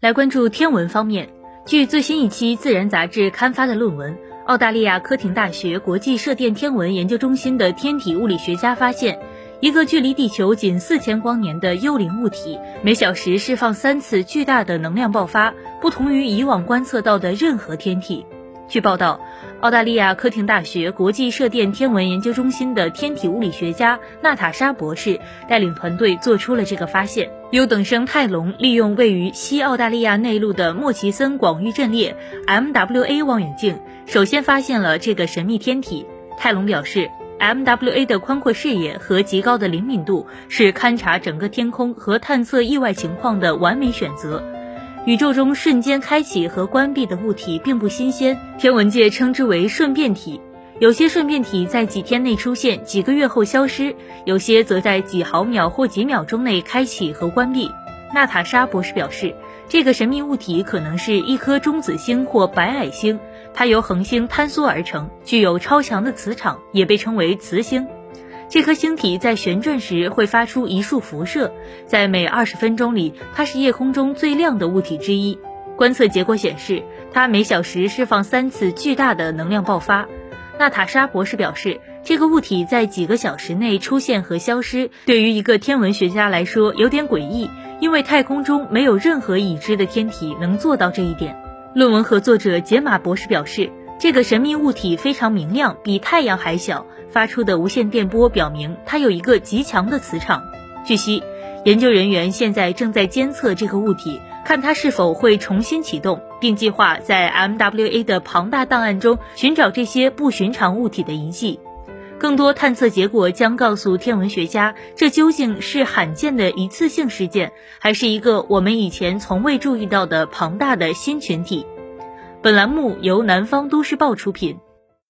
来关注天文方面，据最新一期《自然》杂志刊发的论文，澳大利亚科廷大学国际射电天文研究中心的天体物理学家发现，一个距离地球仅四千光年的幽灵物体，每小时释放三次巨大的能量爆发，不同于以往观测到的任何天体。据报道，澳大利亚科廷大学国际射电天文研究中心的天体物理学家娜塔莎博士带领团队做出了这个发现。优等生泰隆利用位于西澳大利亚内陆的莫奇森广域阵列 （MWA） 望远镜，首先发现了这个神秘天体。泰隆表示，MWA 的宽阔视野和极高的灵敏度是勘察整个天空和探测意外情况的完美选择。宇宙中瞬间开启和关闭的物体并不新鲜，天文界称之为瞬变体。有些瞬变体在几天内出现，几个月后消失；有些则在几毫秒或几秒钟内开启和关闭。娜塔莎博士表示，这个神秘物体可能是一颗中子星或白矮星，它由恒星坍缩而成，具有超强的磁场，也被称为磁星。这颗星体在旋转时会发出一束辐射，在每二十分钟里，它是夜空中最亮的物体之一。观测结果显示，它每小时释放三次巨大的能量爆发。娜塔莎博士表示，这个物体在几个小时内出现和消失，对于一个天文学家来说有点诡异，因为太空中没有任何已知的天体能做到这一点。论文合作者杰马博士表示，这个神秘物体非常明亮，比太阳还小。发出的无线电波表明它有一个极强的磁场。据悉，研究人员现在正在监测这个物体，看它是否会重新启动，并计划在 MWA 的庞大档案中寻找这些不寻常物体的遗迹。更多探测结果将告诉天文学家，这究竟是罕见的一次性事件，还是一个我们以前从未注意到的庞大的新群体。本栏目由南方都市报出品。